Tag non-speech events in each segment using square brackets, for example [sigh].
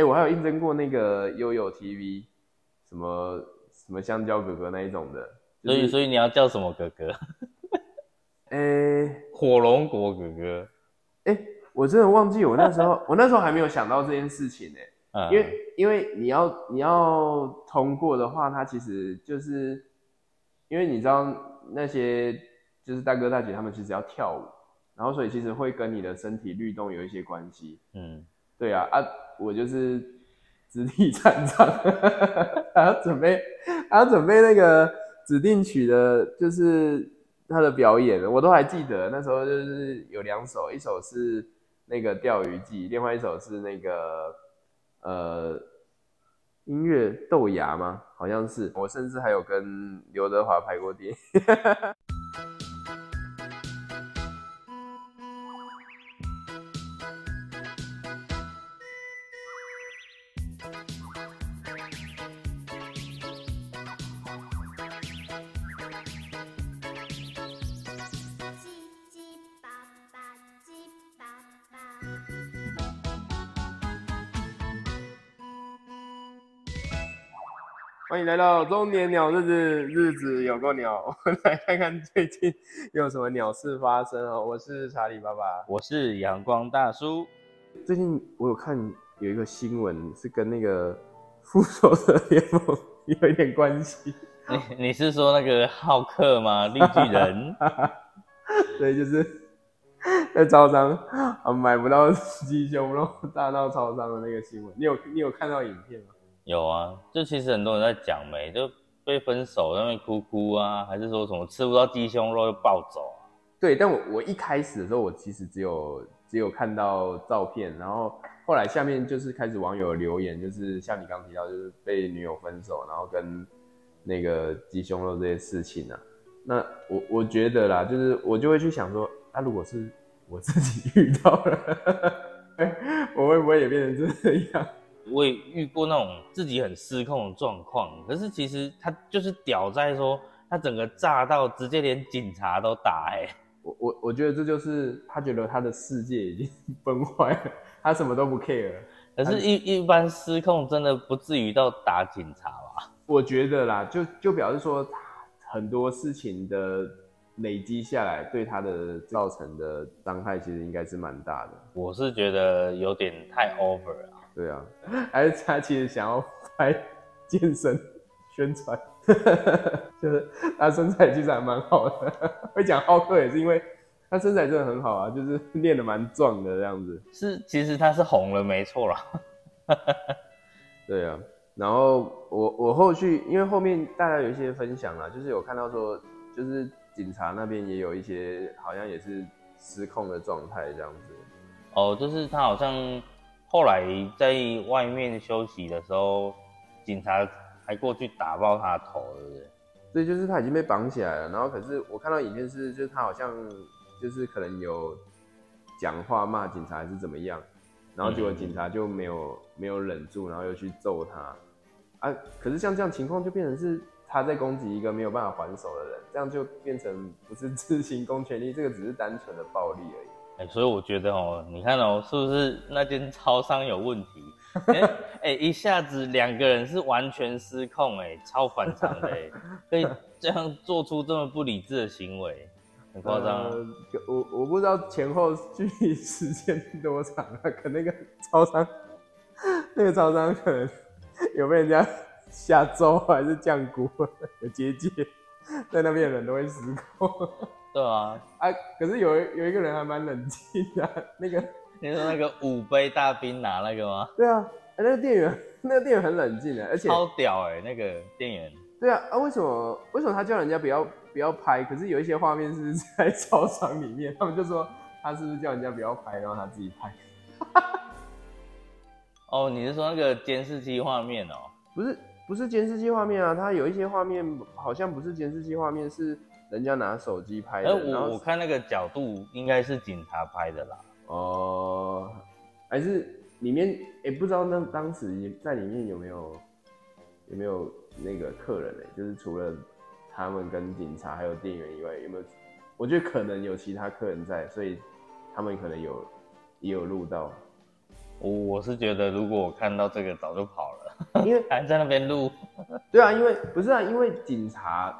哎，我还有应征过那个悠悠 TV，什么什么香蕉哥哥那一种的。所以，所以你要叫什么哥哥？[laughs] 哎，火龙果哥哥。哎，我真的忘记我那时候，我那时候还没有想到这件事情呢。[laughs] 因为因为你要你要通过的话，它其实就是因为你知道那些就是大哥大姐他们其实要跳舞，然后所以其实会跟你的身体律动有一些关系。嗯，对啊啊，我就是肢体残障，[laughs] 还要准备还要准备那个指定曲的，就是他的表演，我都还记得那时候就是有两首，一首是那个钓鱼记，另外一首是那个。呃，音乐豆芽吗？好像是，我甚至还有跟刘德华拍过电影。[laughs] 欢迎来到中年鸟日子，日子有够鸟。我 [laughs] 们来看看最近有什么鸟事发生哦。我是查理爸爸，我是阳光大叔。最近我有看有一个新闻，是跟那个复仇者联盟有一点关系。[laughs] 你你是说那个浩克吗？绿巨人？[laughs] 对，就是 [laughs] 在招商啊买不到鸡胸肉，大闹超商的那个新闻。你有你有看到影片吗？有啊，就其实很多人在讲没，就被分手那边哭哭啊，还是说什么吃不到鸡胸肉又暴走啊？对，但我我一开始的时候，我其实只有只有看到照片，然后后来下面就是开始网友留言，就是像你刚提到，就是被女友分手，然后跟那个鸡胸肉这些事情啊。那我我觉得啦，就是我就会去想说，那如果是我自己遇到了，我会不会也变成这样？[laughs] 我也遇过那种自己很失控的状况，可是其实他就是屌在说，他整个炸到直接连警察都打哎！我我我觉得这就是他觉得他的世界已经 [laughs] 崩坏了，他什么都不 care。可是，一一般失控真的不至于到打警察吧？我觉得啦，就就表示说很多事情的累积下来，对他的造成的伤害其实应该是蛮大的。我是觉得有点太 over 了。对啊，还是他其实想要拍健身宣传，[laughs] 就是他身材其实还蛮好的。会讲浩克也是因为他身材真的很好啊，就是 [laughs] 练的蛮壮的这样子。是，其实他是红了，没错啦。[laughs] 对啊，然后我我后续因为后面大家有一些分享啊，就是有看到说，就是警察那边也有一些好像也是失控的状态这样子。哦，就是他好像。后来在外面休息的时候，警察还过去打爆他的头，对不对？对，就是他已经被绑起来了。然后可是我看到影片是，就是他好像就是可能有讲话骂警察还是怎么样，然后结果警察就没有没有忍住，然后又去揍他。啊，可是像这样情况就变成是他在攻击一个没有办法还手的人，这样就变成不是自行公权力，[laughs] 这个只是单纯的暴力而已。哎所以我觉得哦，你看哦，是不是那间超商有问题？[laughs] 哎一下子两个人是完全失控，哎，超反常的，[laughs] 可以这样做出这么不理智的行为，很夸张。我我不知道前后距离时间多长啊，可那个超商，[laughs] 那个超商可能有被人家下咒还是降蛊，有结界，在那边的人都会失控。对啊，[laughs] 啊，可是有有一个人还蛮冷静的，那个 [laughs] 你说那个五杯大冰拿那个吗？对啊，那个店员，那个店员很冷静的，而且超屌哎，那个店员。对啊，啊，为什么为什么他叫人家不要不要拍？可是有一些画面是 [laughs] 在操场里面，他们就说他是不是叫人家不要拍，然后他自己拍？[laughs] 哦，你是说那个监视器画面哦？不是，不是监视器画面啊，他有一些画面好像不是监视器画面，是。人家拿手机拍的，我我看那个角度应该是警察拍的啦。哦，还是里面也不知道那当时在里面有没有有没有那个客人呢？就是除了他们跟警察还有店员以外，有没有？我觉得可能有其他客人在，所以他们可能有也有录到。我我是觉得，如果我看到这个，早就跑了，因为 [laughs] 还在那边录。对啊，因为不是啊，因为警察，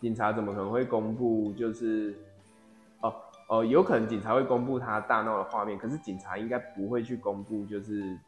警察怎么可能会公布？就是哦哦，有可能警察会公布他大闹的画面，可是警察应该不会去公布，就是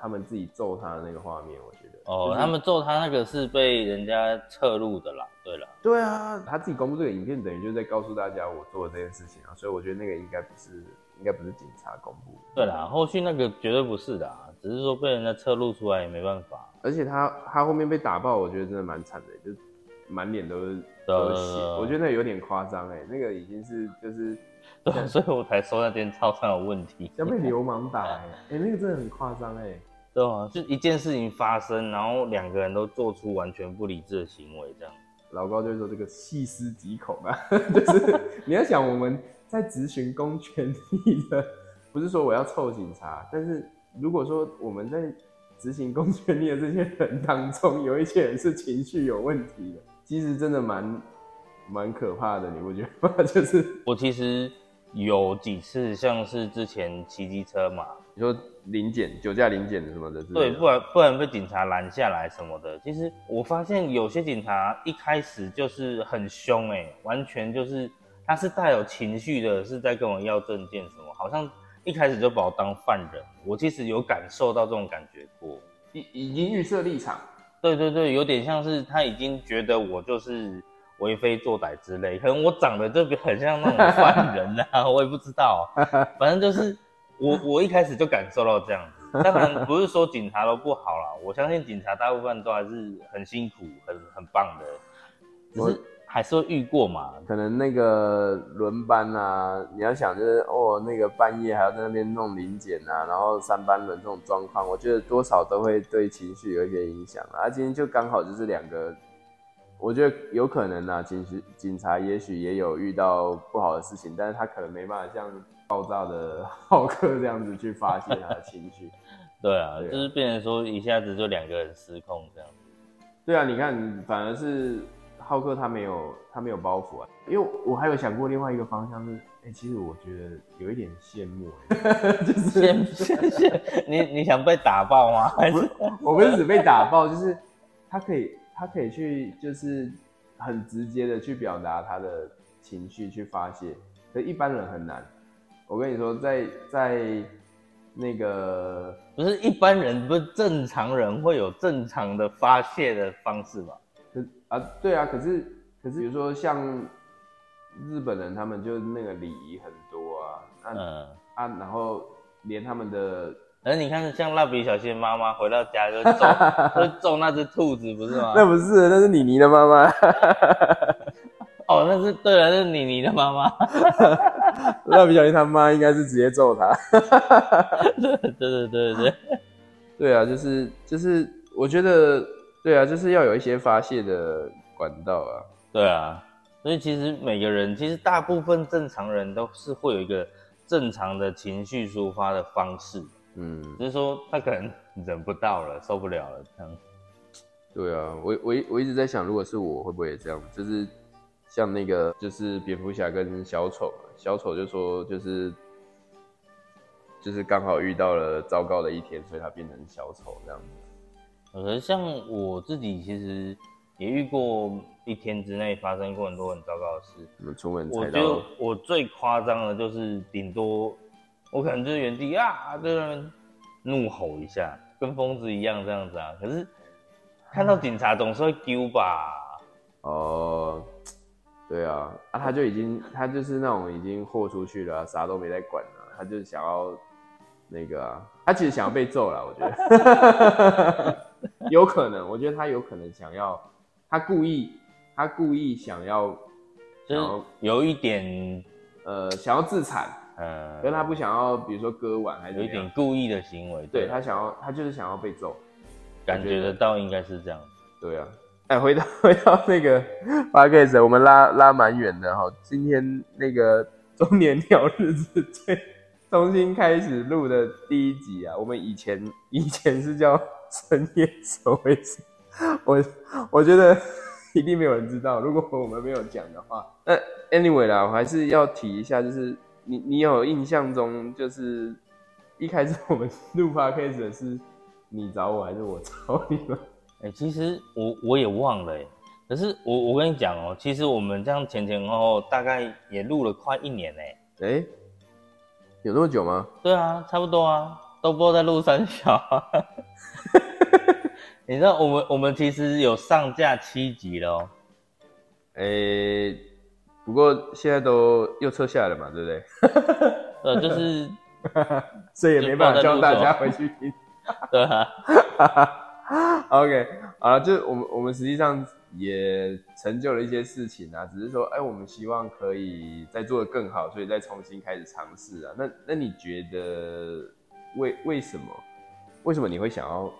他们自己揍他的那个画面。我觉得哦，他们揍他那个是被人家侧录的啦。对了，对啊，他自己公布这个影片，等于就是在告诉大家我做了这件事情啊，所以我觉得那个应该不是。应该不是警察公布。对啦，后续那个绝对不是的，啊只是说被人家侧录出来也没办法。而且他他后面被打爆，我觉得真的蛮惨的，就满脸都是都是血，我觉得那有点夸张哎，那个已经是就是，对，所以我才说那天超商有问题，像被流氓打哎，哎那个真的很夸张哎，对啊，就一件事情发生，然后两个人都做出完全不理智的行为，这样。老高就说这个细思极恐啊，[laughs] 就是你要想我们。在执行公权力的，不是说我要臭警察，但是如果说我们在执行公权力的这些人当中，有一些人是情绪有问题的，其实真的蛮蛮可怕的，你不觉得吗？[laughs] 就是我其实有几次，像是之前骑机车嘛，你说临检、酒驾临检什么的，对，不然不然被警察拦下来什么的，其实我发现有些警察一开始就是很凶，哎，完全就是。他是带有情绪的，是在跟我要证件什么，好像一开始就把我当犯人。我其实有感受到这种感觉过，已已经预设立场。对对对，有点像是他已经觉得我就是为非作歹之类，可能我长得就很像那种犯 [laughs] 人啊，我也不知道。反正就是我我一开始就感受到这样子。当然不是说警察都不好啦，我相信警察大部分都还是很辛苦、很很棒的，只是。还是会遇过嘛？可能那个轮班啊，你要想就是哦，那个半夜还要在那边弄临检啊，然后三班轮这种状况，我觉得多少都会对情绪有一些影响啊。今天就刚好就是两个，我觉得有可能啊，警局警察也许也有遇到不好的事情，但是他可能没办法像爆炸的 [laughs] 浩克这样子去发泄他的情绪。[laughs] 对啊，就是变成说一下子就两个人失控这样子。对啊，你看反而是。浩克他没有他没有包袱啊，因为我还有想过另外一个方向是，哎，其实我觉得有一点羡慕，[laughs] 就是羡羡你你想被打爆吗？还是我不是只被打爆，就是他可以他可以去就是很直接的去表达他的情绪去发泄，可一般人很难。我跟你说，在在那个不是一般人不是正常人会有正常的发泄的方式吗？啊，对啊，可是可是，比如说像日本人，他们就那个礼仪很多啊，嗯啊，然后连他们的，而你看像蜡笔小新妈妈回到家就揍 [laughs] 就揍那只兔子，不是吗？那不是，那是妮妮的妈妈。[laughs] 哦，那是对了，那是妮妮的妈妈。[laughs] 蜡笔小新他妈应该是直接揍他。对对对对对，对啊，就是就是，我觉得。对啊，就是要有一些发泄的管道啊。对啊，所以其实每个人，其实大部分正常人都是会有一个正常的情绪抒发的方式。嗯，只是说他可能忍不到了，受不了了这样。对啊，我我我一直在想，如果是我会不会也这样？就是像那个，就是蝙蝠侠跟小丑，小丑就说就是就是刚好遇到了糟糕的一天，所以他变成小丑这样子。可是像我自己，其实也遇过一天之内发生过很多很糟糕的事。我们出门，我就我最夸张的就是顶多我可能就是原地啊，在怒吼一下，跟疯子一样这样子啊。可是看到警察总是会丢吧？哦，对啊，啊，他就已经他就是那种已经豁出去了，啥都没在管了，他就想要那个啊，他其实想要被揍了，我觉得。[laughs] 有可能，我觉得他有可能想要，他故意，他故意想要，就有一点，呃，想要自残，嗯，可是他不想要，比如说割腕，还是有一点故意的行为，对他想要，他就是想要被揍，感觉得到应该是这样，对啊，哎，回到 [laughs] 回到那个八 K 神，我们拉拉蛮远的哈，今天那个中年鸟日子最重新开始录的第一集啊，我们以前以前是叫。深夜守卫者，我我觉得一定没有人知道。如果我们没有讲的话，那 anyway 啦，我还是要提一下，就是你你有印象中，就是一开始我们录 podcast 的是你找我还是我找你们？哎，其实我我也忘了哎，可是我我跟你讲哦，其实我们这样前前后后大概也录了快一年哎。哎，有那么久吗？对啊，差不多啊，都不知道在录三小。[laughs] 你知道我们我们其实有上架七集了哦。哎，不过现在都又撤下来了嘛，对不对？[laughs] 呃，就是，所以也没办法叫大家回去听。[laughs] 对啊。[laughs] OK，好了，就我们我们实际上也成就了一些事情啊，只是说，哎，我们希望可以再做的更好，所以再重新开始尝试啊。那那你觉得为为什么？为什么你会想要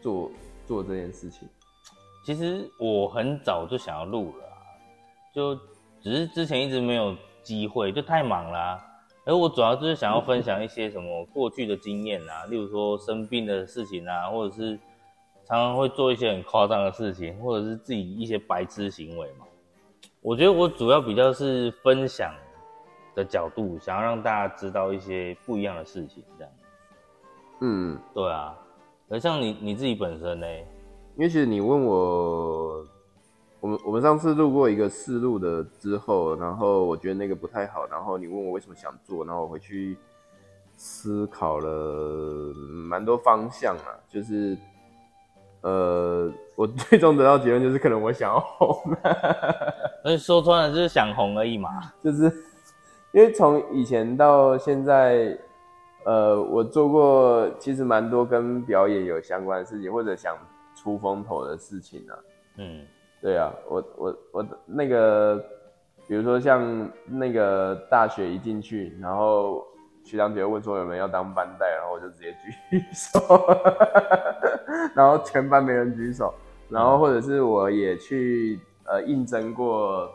做做这件事情？其实我很早就想要录了，就只是之前一直没有机会，就太忙啦。而我主要就是想要分享一些什么过去的经验啊，例如说生病的事情啊，或者是。常常会做一些很夸张的事情，或者是自己一些白痴行为嘛。我觉得我主要比较是分享的角度，想要让大家知道一些不一样的事情，这样。嗯，对啊。而像你你自己本身呢？因为其实你问我，我们我们上次录过一个试录的之后，然后我觉得那个不太好，然后你问我为什么想做，然后我回去思考了蛮多方向啊，就是。呃，我 [laughs] 最终得到结论就是，可能我想要红，[laughs] 所以说穿了就是想红而已嘛。就是因为从以前到现在，呃，我做过其实蛮多跟表演有相关的事情，或者想出风头的事情啊。嗯，对啊，我我我那个，比如说像那个大学一进去，然后。学长姐问说有没有要当班带，然后我就直接举手，然后全班没人举手，然后或者是我也去呃应征过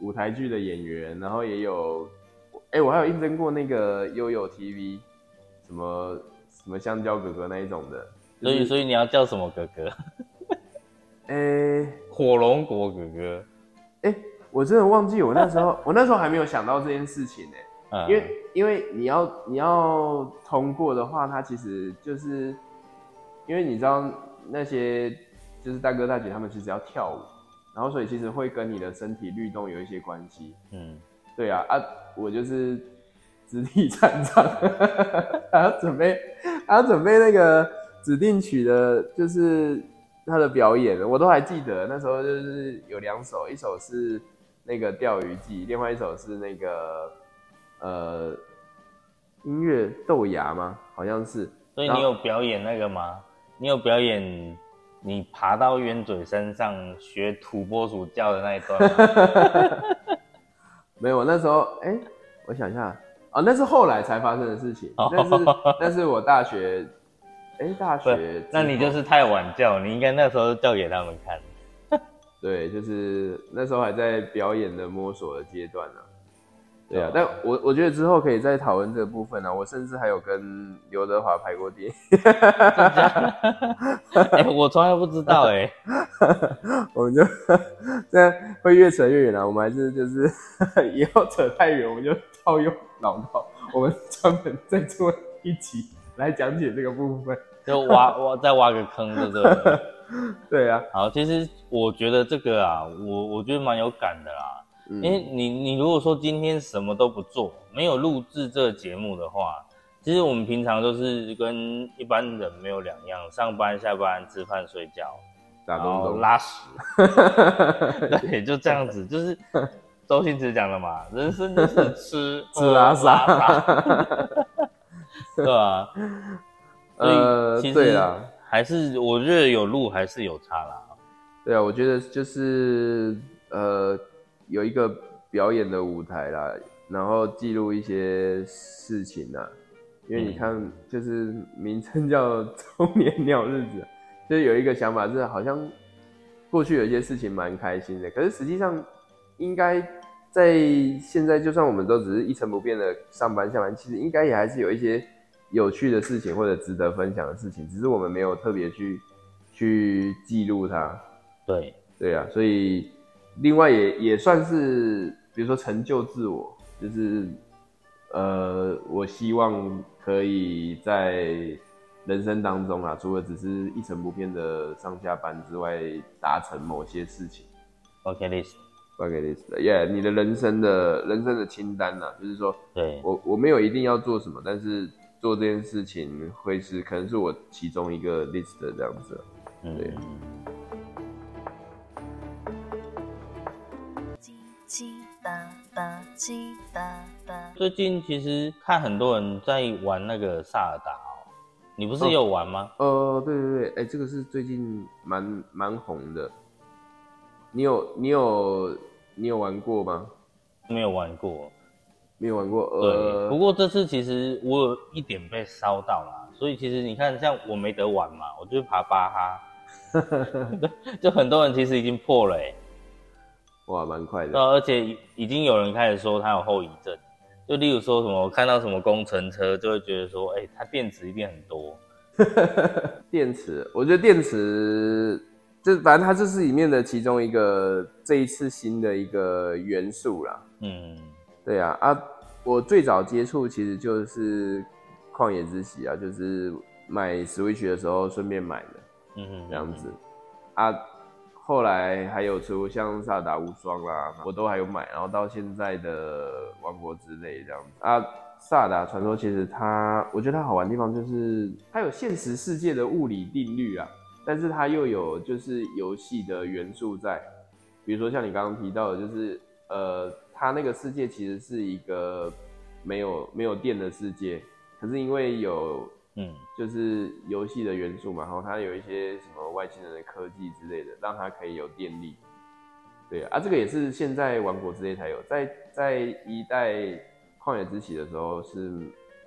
舞台剧的演员，然后也有，哎，我还有应征过那个悠悠 TV，什么什么香蕉哥哥那一种的，所以所以你要叫什么哥哥？[laughs] 哎，火龙果哥哥，哎，我真的忘记我那时候，[laughs] 我那时候还没有想到这件事情呢。因为因为你要你要通过的话，它其实就是因为你知道那些就是大哥大姐他们其实要跳舞，然后所以其实会跟你的身体律动有一些关系。嗯，对啊啊，我就是指体站长，[laughs] 还要准备还要准备那个指定曲的，就是他的表演，我都还记得那时候就是有两首，一首是那个钓鱼记，另外一首是那个。呃，音乐豆芽吗？好像是。所以你有表演那个吗？你有表演你爬到冤嘴身上学土拨鼠叫的那一段吗？[laughs] 没有，那时候哎，我想一下啊，那是后来才发生的事情。但是，但是我大学，哎，大学，那你就是太晚叫，你应该那时候叫给他们看。[laughs] 对，就是那时候还在表演的摸索的阶段呢。对啊，但我我觉得之后可以再讨论这个部分呢。我甚至还有跟刘德华拍过电影。[laughs] [laughs] 哎，我从来不知道哎。我们就这样会越扯越远了。我们还是就是以后扯太远，我们就套用老套，我们专门再做一集来讲解这个部分，就挖挖再挖个坑，对不对？对啊。好，其实我觉得这个啊，我我觉得蛮有感的啦。因为你你如果说今天什么都不做，没有录制这个节目的话，其实我们平常都是跟一般人没有两样，上班下班吃饭睡觉，然后拉屎，[laughs] 对，就这样子，就是周星驰讲的嘛，人生就是吃 [laughs] 吃拉撒，[laughs] 对啊？呃，对啊，还是我觉得有路还是有差啦。对啊，我觉得就是呃。有一个表演的舞台啦，然后记录一些事情啊，因为你看，就是名称叫中年鸟日子，就是有一个想法是好像过去有一些事情蛮开心的，可是实际上应该在现在，就算我们都只是一成不变的上班下班，其实应该也还是有一些有趣的事情或者值得分享的事情，只是我们没有特别去去记录它。对，对啊，所以。另外也也算是，比如说成就自我，就是呃，我希望可以在人生当中啊，除了只是一成不变的上下班之外，达成某些事情。OK list，OK list，Yeah，你的人生的人生的清单呐，就是说，对我我没有一定要做什么，但是做这件事情会是可能是我其中一个 list 的这样子。对。最近其实看很多人在玩那个萨尔达哦，你不是也有玩吗？呃，对对对，哎，这个是最近蛮蛮红的。你有你有你有玩过吗？没有玩过，没有玩过。对，不过这次其实我有一点被烧到了，所以其实你看，像我没得玩嘛，我就爬巴哈，[laughs] 就很多人其实已经破了，哎，哇，蛮快的。而且已经有人开始说它有后遗症，就例如说什么看到什么工程车，就会觉得说，哎，它电池一定很多。电池，我觉得电池。这反正它这是里面的其中一个这一次新的一个元素啦。嗯，对啊啊，我最早接触其实就是《旷野之息》啊，就是买 Switch 的时候顺便买的。嗯哼，这样子啊，后来还有出像《萨达无双》啦，我都还有买，然后到现在的《王国之泪》这样子啊，《萨达传说》其实它，我觉得它好玩的地方就是它有现实世界的物理定律啊。但是它又有就是游戏的元素在，比如说像你刚刚提到的，就是呃，它那个世界其实是一个没有没有电的世界，可是因为有嗯，就是游戏的元素嘛，然后它有一些什么外星人的科技之类的，让它可以有电力。对啊，这个也是现在王国之类才有，在在一代旷野之息的时候是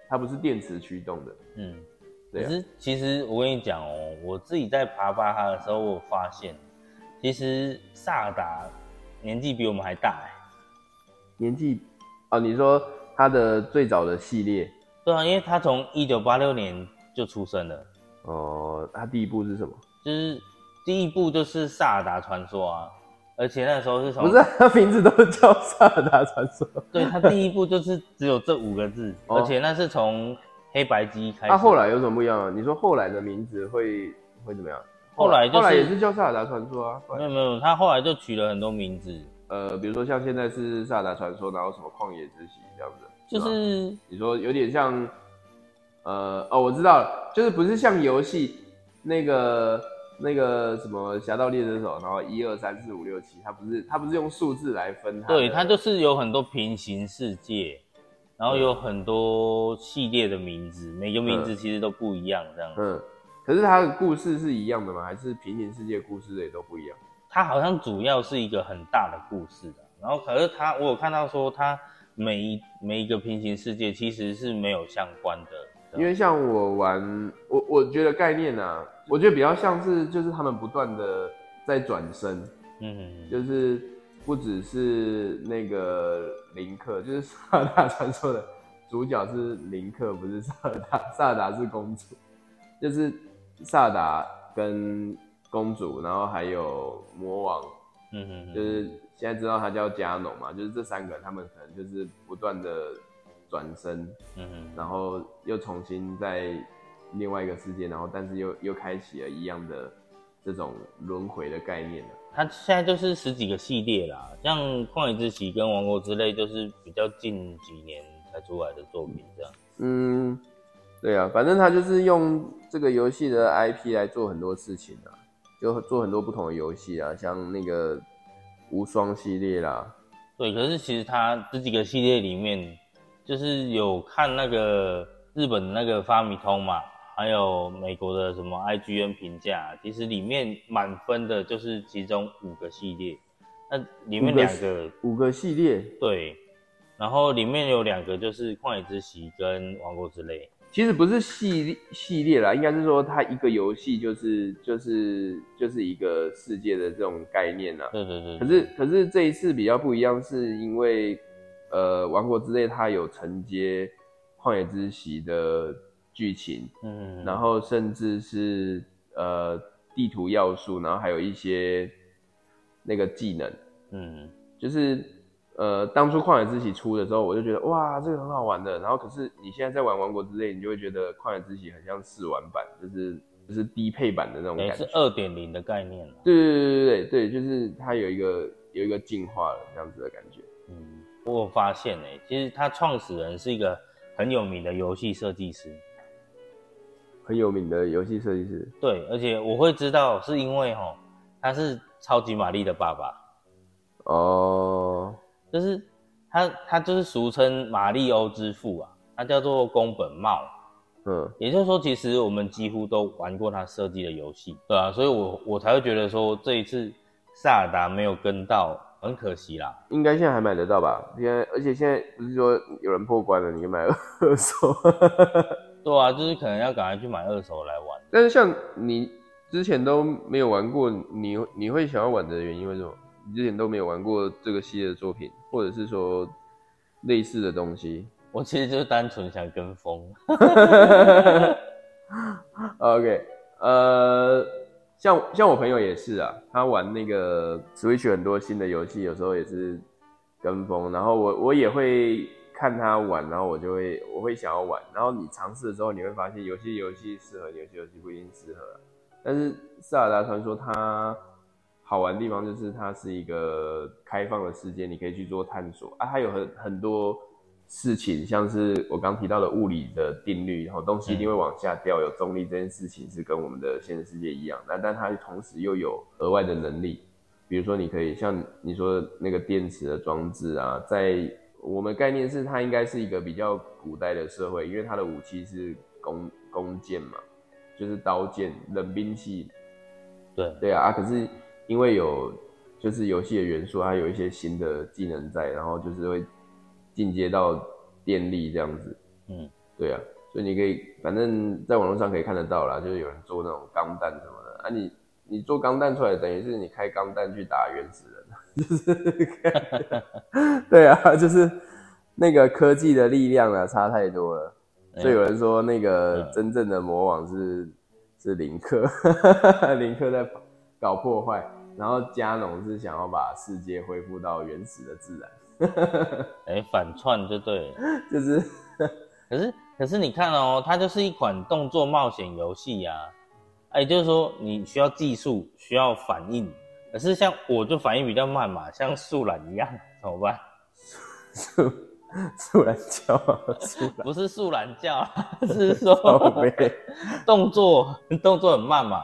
它不是电池驱动的，嗯。可是，其实我跟你讲哦，我自己在爬巴哈的时候，我发现，其实萨达年纪比我们还大哎。年纪啊？你说他的最早的系列？对啊，因为他从一九八六年就出生了。哦，他第一部是什么？就是第一部就是萨达传说啊，而且那时候是什么？不是，他名字都是叫萨达传说。[laughs] 对他第一部就是只有这五个字，[laughs] 而且那是从。黑白机开，它后来有什么不一样啊？你说后来的名字会会怎么样？后来后来也是叫萨尔达传说啊？没有没有，他后来就取了很多名字，呃，比如说像现在是萨达传说，然后什么旷野之息这样子，就是你说有点像，呃哦，我知道了，就是不是像游戏那个那个什么侠盗猎车手，然后一二三四五六七，它不是它不是用数字来分，对，它就是有很多平行世界。然后有很多系列的名字，每个名字其实都不一样，这样。嗯，可是它的故事是一样的吗？还是平行世界故事也都不一样？它好像主要是一个很大的故事的。然后，可是它我有看到说，它每一每一个平行世界其实是没有相关的。因为像我玩，我我觉得概念呢，我觉得比较像是就是他们不断的在转身，嗯，就是。不只是那个林克，就是萨尔达传说的主角是林克，不是萨尔达。萨尔达是公主，就是萨尔达跟公主，然后还有魔王，嗯哼，就是现在知道他叫加农嘛，就是这三个他们可能就是不断的转身，嗯哼，然后又重新在另外一个世界，然后但是又又开启了一样的这种轮回的概念了。他现在就是十几个系列啦，像《旷野之息》跟《王国之泪》就是比较近几年才出来的作品，这样。嗯，对啊，反正他就是用这个游戏的 IP 来做很多事情啊，就做很多不同的游戏啊，像那个无双系列啦。对，可是其实它这几个系列里面，就是有看那个日本那个发米通嘛。还有美国的什么 IGN 评价，其实里面满分的就是其中五个系列，那里面两个五个系列对，然后里面有两个就是旷野之息跟王国之泪，其实不是系列系列啦，应该是说它一个游戏就是就是就是一个世界的这种概念啦。嗯嗯嗯。可是可是这一次比较不一样，是因为呃王国之泪它有承接旷野之息的。剧情，嗯，然后甚至是呃地图要素，然后还有一些那个技能，嗯，就是呃，当初旷野之息出的时候，我就觉得哇，这个很好玩的。然后可是你现在在玩王国之泪，你就会觉得旷野之息很像试玩版，就是就是低配版的那种感觉，是二点零的概念对对对对对对，就是它有一个有一个进化了这样子的感觉。嗯，我发现哎，其实他创始人是一个很有名的游戏设计师，很有名的游戏设计师。对，而且我会知道是因为哈，他是超级玛丽的爸爸。哦。就是他，他就是俗称马里欧之父啊，他叫做宫本茂，嗯，也就是说，其实我们几乎都玩过他设计的游戏，对啊，所以我我才会觉得说这一次萨尔达没有跟到，很可惜啦。应该现在还买得到吧？现在，而且现在不是说有人破关了，你买二手？[laughs] 对啊，就是可能要赶快去买二手来玩。但是像你之前都没有玩过，你你会想要玩的原因为什么？你之前都没有玩过这个系列的作品，或者是说类似的东西。[laughs] 我其实就是单纯想跟风。OK，呃，像像我朋友也是啊，他玩那个 Switch 很多新的游戏，有时候也是跟风。然后我我也会看他玩，然后我就会我会想要玩。然后你尝试的时候，你会发现有些游戏适合，有些游戏不一定适合。但是《塞尔达传说》它。好玩的地方就是它是一个开放的世界，你可以去做探索啊。它有很很多事情，像是我刚提到的物理的定律，然后东西一定会往下掉，有重力这件事情是跟我们的现实世界一样。那但它同时又有额外的能力，比如说你可以像你说那个电池的装置啊，在我们概念是它应该是一个比较古代的社会，因为它的武器是弓弓箭嘛，就是刀剑冷兵器。对对啊啊，可是。因为有就是游戏的元素，它有一些新的技能在，然后就是会进阶到电力这样子。嗯，对啊，所以你可以反正在网络上可以看得到啦，就是有人做那种钢弹什么的啊。你你做钢弹出来，等于是你开钢弹去打原始人，[laughs] 就是，对啊，就是那个科技的力量啊，差太多了。所以有人说那个真正的魔王是是林克，[laughs] 林克在搞破坏。然后加农是想要把世界恢复到原始的自然，[laughs] 哎，反串就对了，[laughs] 就是，可是可是你看哦，它就是一款动作冒险游戏呀，哎，就是说你需要技术，需要反应，可是像我就反应比较慢嘛，像树懒一样，怎么办？树树懒叫，[laughs] 不是树懒叫，是说动作动作很慢嘛。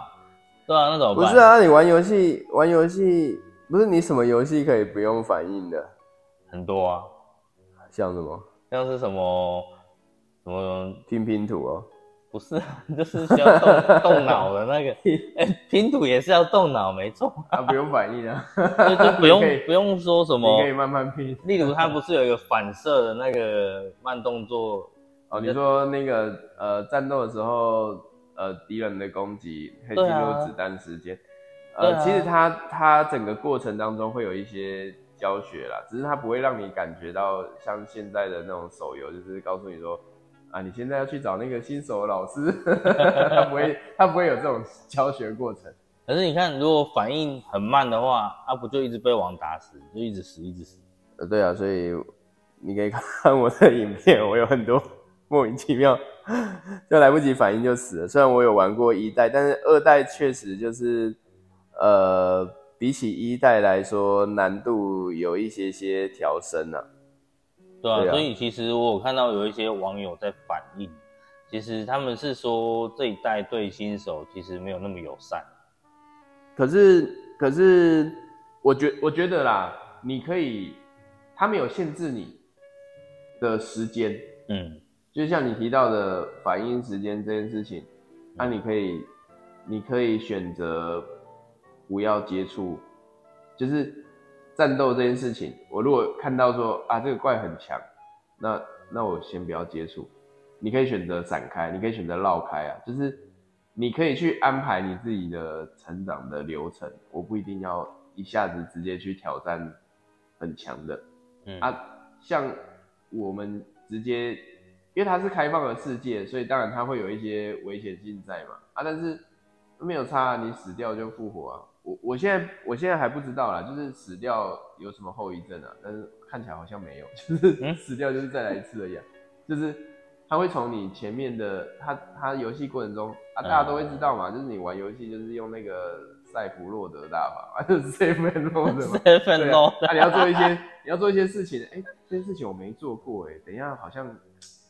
对啊，那种不是啊，你玩游戏玩游戏不是你什么游戏可以不用反应的，很多啊，像什么？像是什么什么拼拼图哦，不是，[laughs] 就是需要动动脑的那个，[laughs] 哎，拼图也是要动脑，没错，啊，不用反应啊，[laughs] 就就不用不用说什么，你可以慢慢拼，例如它不是有一个反射的那个慢动作哦，你说那个呃战斗的时候。呃，敌人的攻击可以进入子弹时间。呃，其实它它整个过程当中会有一些教学啦，只是它不会让你感觉到像现在的那种手游，就是告诉你说啊，你现在要去找那个新手老师，他不会他不会有这种教学过程。可是你看，如果反应很慢的话，他不就一直被网打死，就一直死一直死。呃，对啊，所以你可以看我的影片，我有很多莫名其妙。[laughs] 就来不及反应就死了。虽然我有玩过一代，但是二代确实就是，呃，比起一代来说，难度有一些些调升了。对啊，所以其实我有看到有一些网友在反映，其实他们是说这一代对新手其实没有那么友善。可是，可是，我觉我觉得啦，你可以，他没有限制你的时间，嗯。就像你提到的反应时间这件事情，那你可以，你可以选择不要接触，就是战斗这件事情。我如果看到说啊这个怪很强，那那我先不要接触。你可以选择闪开，你可以选择绕开啊，就是你可以去安排你自己的成长的流程。我不一定要一下子直接去挑战很强的，嗯啊，像我们直接。因为它是开放的世界，所以当然它会有一些危险性在嘛。啊，但是没有差，你死掉就复活啊，我我现在我现在还不知道啦，就是死掉有什么后遗症啊？但是看起来好像没有，[laughs] 就是死掉就是再来一次而已，就是他会从你前面的他他游戏过程中啊，大家都会知道嘛，就是你玩游戏就是用那个赛弗洛德大法嘛，就是 seven load 嘛，[laughs] seven load，那你要做一些你要做一些事情，哎，这些事情我没做过，哎，等一下好像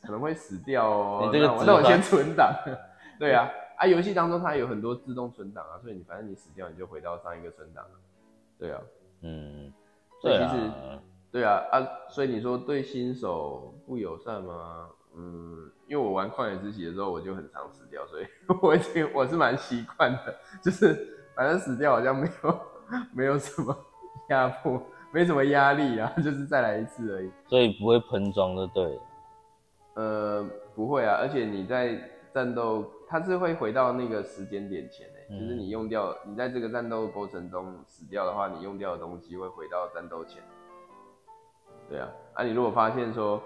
可能会死掉哦，那我那我先存档，[laughs] 对啊。啊，游戏当中它有很多自动存档啊，所以你反正你死掉你就回到上一个存档对啊，嗯，所以其实对啊啊，所以你说对新手不友善吗？嗯，因为我玩旷野之息的时候我就很常死掉，所以 [laughs] 我已经我是蛮习惯的，就是反正死掉好像没有 [laughs] 没有什么压迫，没什么压力啊，就是再来一次而已。所以不会喷装的对？呃，不会啊，而且你在战斗。它是会回到那个时间点前诶，就是你用掉，你在这个战斗过程中死掉的话，你用掉的东西会回到战斗前。对啊，啊，你如果发现说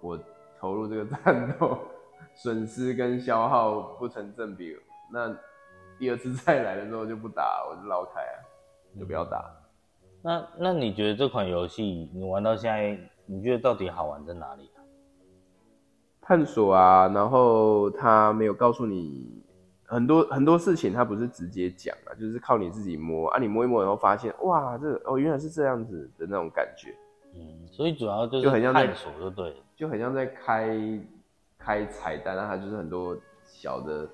我投入这个战斗损失跟消耗不成正比，那第二次 [laughs] 再来的时候就不打，我就捞开啊，就不要打。那那你觉得这款游戏你玩到现在，你觉得到底好玩在哪里？探索啊，然后他没有告诉你很多很多事情，他不是直接讲啊，就是靠你自己摸啊，你摸一摸，然后发现哇，这哦原来是这样子的那种感觉。嗯，所以主要就是很像探索，就对，就很像在开开彩蛋，那它就是很多小的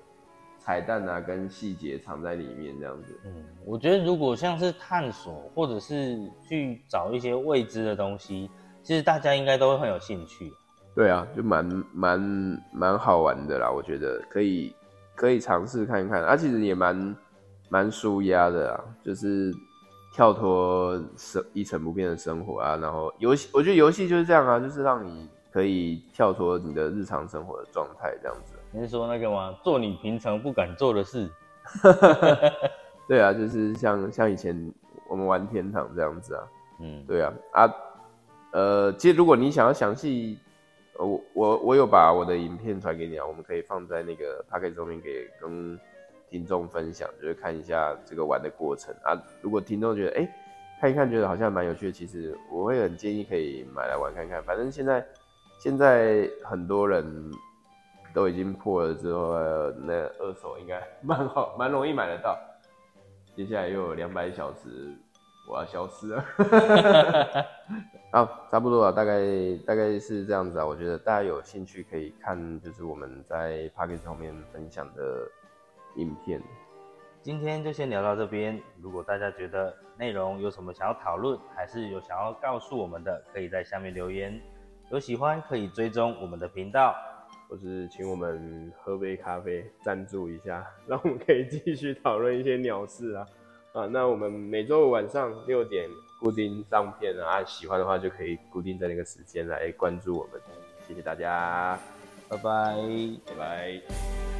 彩蛋啊，跟细节藏在里面这样子。嗯，我觉得如果像是探索，或者是去找一些未知的东西，其实大家应该都会很有兴趣。对啊，就蛮蛮蛮好玩的啦，我觉得可以可以尝试看看，啊，其实也蛮蛮舒压的啊，就是跳脱生一成不变的生活啊，然后游戏，我觉得游戏就是这样啊，就是让你可以跳脱你的日常生活的状态这样子。你是说那个吗？做你平常不敢做的事？[laughs] 对啊，就是像像以前我们玩天堂这样子啊，嗯，对啊啊，呃，其实如果你想要详细。我我我有把我的影片传给你啊，我们可以放在那个 p a c k e t 上面给跟听众分享，就是看一下这个玩的过程啊。如果听众觉得哎看一看觉得好像蛮有趣的，其实我会很建议可以买来玩看看。反正现在现在很多人都已经破了之后，那二手应该 [laughs] 蛮好蛮容易买得到。接下来又有两百小时。我要消失了，[laughs] 好，差不多了，大概大概是这样子啊。我觉得大家有兴趣可以看，就是我们在 p a c k e t 上面分享的影片。今天就先聊到这边。如果大家觉得内容有什么想要讨论，还是有想要告诉我们的，可以在下面留言。有喜欢可以追踪我们的频道，或是请我们喝杯咖啡赞助一下，[laughs] 让我们可以继续讨论一些鸟事啊。啊，那我们每周晚上六点固定上片啊，喜欢的话就可以固定在那个时间来关注我们，谢谢大家，拜拜，拜拜。